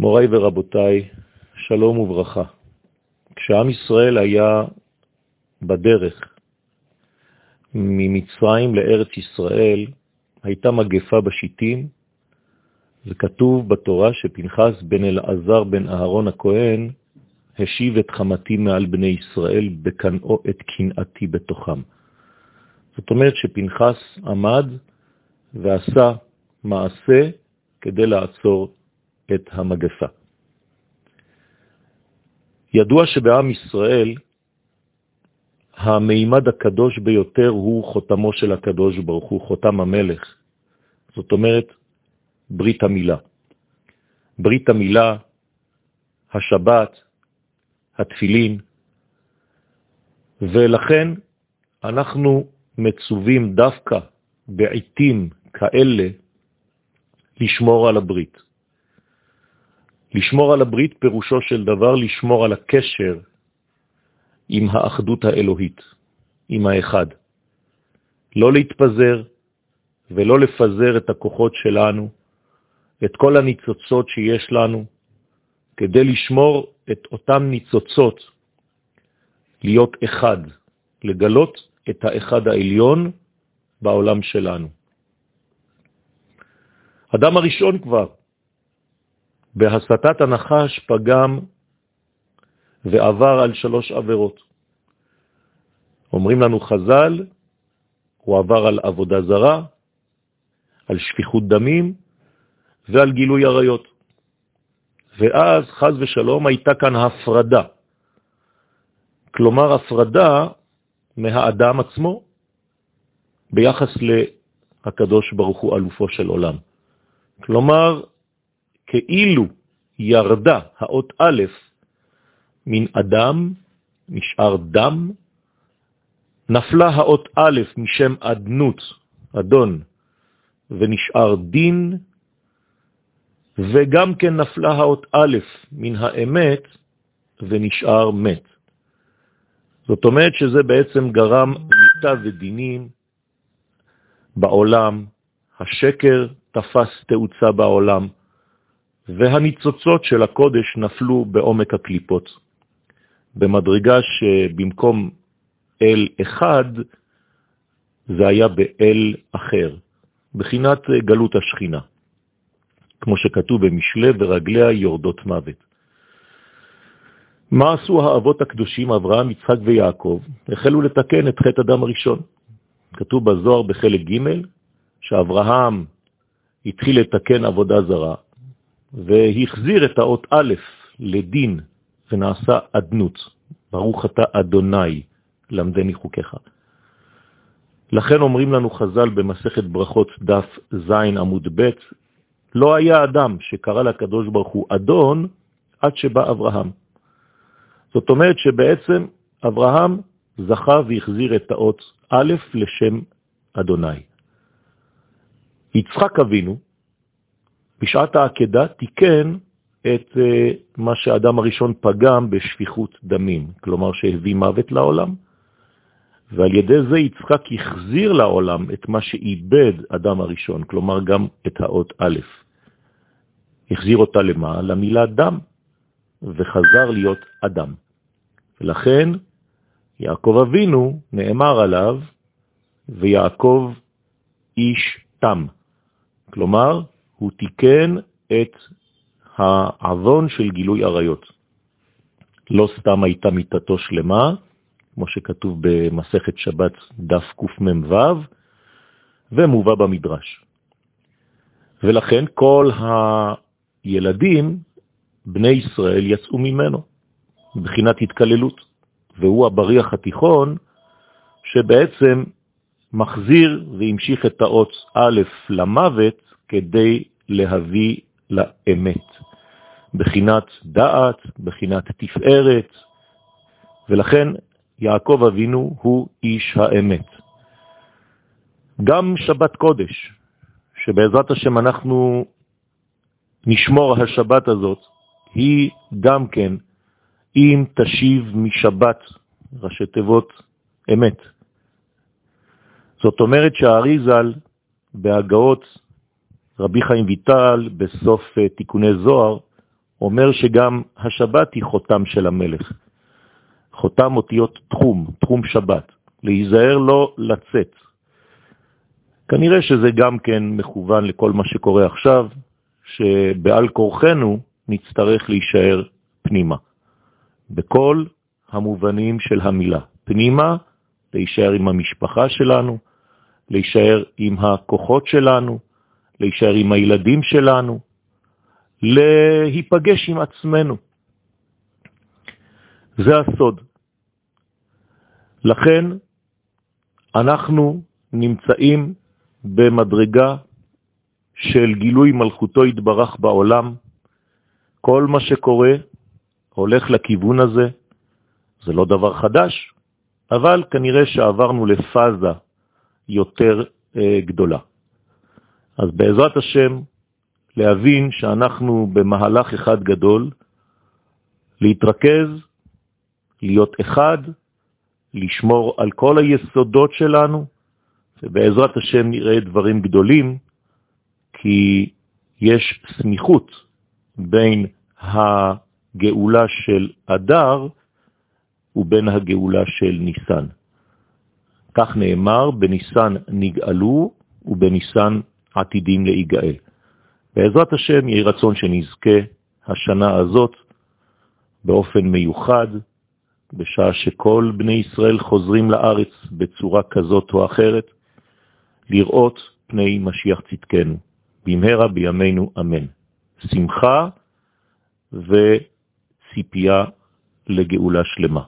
מוריי ורבותיי, שלום וברכה. כשעם ישראל היה בדרך ממצרים לארץ ישראל, הייתה מגפה בשיטים, וכתוב בתורה שפנחס בן אלעזר בן אהרון הכהן השיב את חמתי מעל בני ישראל בקנאו את קנאתי בתוכם. זאת אומרת שפנחס עמד ועשה מעשה כדי לעצור את המגפה. ידוע שבעם ישראל המימד הקדוש ביותר הוא חותמו של הקדוש ברוך הוא, חותם המלך. זאת אומרת, ברית המילה. ברית המילה, השבת, התפילין, ולכן אנחנו מצווים דווקא בעיתים כאלה לשמור על הברית. לשמור על הברית פירושו של דבר לשמור על הקשר עם האחדות האלוהית, עם האחד. לא להתפזר ולא לפזר את הכוחות שלנו, את כל הניצוצות שיש לנו, כדי לשמור את אותם ניצוצות, להיות אחד, לגלות את האחד העליון בעולם שלנו. אדם הראשון כבר, בהסתת הנחש פגם ועבר על שלוש עבירות. אומרים לנו חז"ל, הוא עבר על עבודה זרה, על שפיכות דמים ועל גילוי עריות. ואז, חז ושלום, הייתה כאן הפרדה. כלומר, הפרדה מהאדם עצמו ביחס להקדוש ברוך הוא, אלופו של עולם. כלומר, כאילו ירדה האות א' מן אדם, נשאר דם, נפלה האות א' משם אדנות, אדון, ונשאר דין, וגם כן נפלה האות א' מן האמת ונשאר מת. זאת אומרת שזה בעצם גרם מיטה ודינים בעולם, השקר תפס תאוצה בעולם, והניצוצות של הקודש נפלו בעומק הקליפות. במדרגה שבמקום אל אחד, זה היה באל אחר, בחינת גלות השכינה. כמו שכתוב במשלי, ורגליה יורדות מוות. מה עשו האבות הקדושים, אברהם, יצחק ויעקב? החלו לתקן את חטא אדם הראשון. כתוב בזוהר בחלק ג' שאברהם התחיל לתקן עבודה זרה, והחזיר את האות א' לדין, ונעשה אדנות. ברוך אתה אדוני, למדני חוקיך. לכן אומרים לנו חז"ל במסכת ברכות דף ז' עמוד ב', לא היה אדם שקרא לקדוש ברוך הוא אדון עד שבא אברהם. זאת אומרת שבעצם אברהם זכה והחזיר את האות א' לשם אדוני. יצחק אבינו, בשעת העקדה, תיקן את uh, מה שהאדם הראשון פגם בשפיכות דמים, כלומר שהביא מוות לעולם, ועל ידי זה יצחק החזיר לעולם את מה שאיבד אדם הראשון, כלומר גם את האות א'. החזיר אותה למה? למילה דם, וחזר להיות אדם. ולכן יעקב אבינו נאמר עליו, ויעקב איש תם. כלומר, הוא תיקן את העוון של גילוי עריות. לא סתם הייתה מיטתו שלמה, כמו שכתוב במסכת שבת דף קמ"ו, ומובא במדרש. ולכן כל הילדים, בני ישראל, יצאו ממנו, בחינת התקללות, והוא הבריח התיכון, שבעצם מחזיר והמשיך את האות א' למוות כדי להביא לאמת. בחינת דעת, בחינת תפארת, ולכן יעקב אבינו הוא איש האמת. גם שבת קודש, שבעזרת השם אנחנו נשמור השבת הזאת, היא גם כן, אם תשיב משבת, ראשי תיבות אמת. זאת אומרת שהאריזל בהגאות רבי חיים ויטל בסוף אה, תיקוני זוהר אומר שגם השבת היא חותם של המלך. חותם אותיות תחום, תחום שבת, להיזהר לא לצאת. כנראה שזה גם כן מכוון לכל מה שקורה עכשיו, שבעל כורחנו נצטרך להישאר פנימה. בכל המובנים של המילה. פנימה, להישאר עם המשפחה שלנו, להישאר עם הכוחות שלנו, להישאר עם הילדים שלנו, להיפגש עם עצמנו. זה הסוד. לכן אנחנו נמצאים במדרגה של גילוי מלכותו התברך בעולם. כל מה שקורה הולך לכיוון הזה. זה לא דבר חדש, אבל כנראה שעברנו לפאזה יותר אה, גדולה. אז בעזרת השם, להבין שאנחנו במהלך אחד גדול, להתרכז, להיות אחד, לשמור על כל היסודות שלנו, ובעזרת השם נראה דברים גדולים, כי יש סמיכות בין הגאולה של אדר ובין הגאולה של ניסן. כך נאמר, בניסן נגאלו ובניסן עתידים להיגאל. בעזרת השם יהי רצון שנזכה השנה הזאת באופן מיוחד, בשעה שכל בני ישראל חוזרים לארץ בצורה כזאת או אחרת, לראות פני משיח צדקנו. במהרה בימינו אמן. שמחה וציפייה לגאולה שלמה.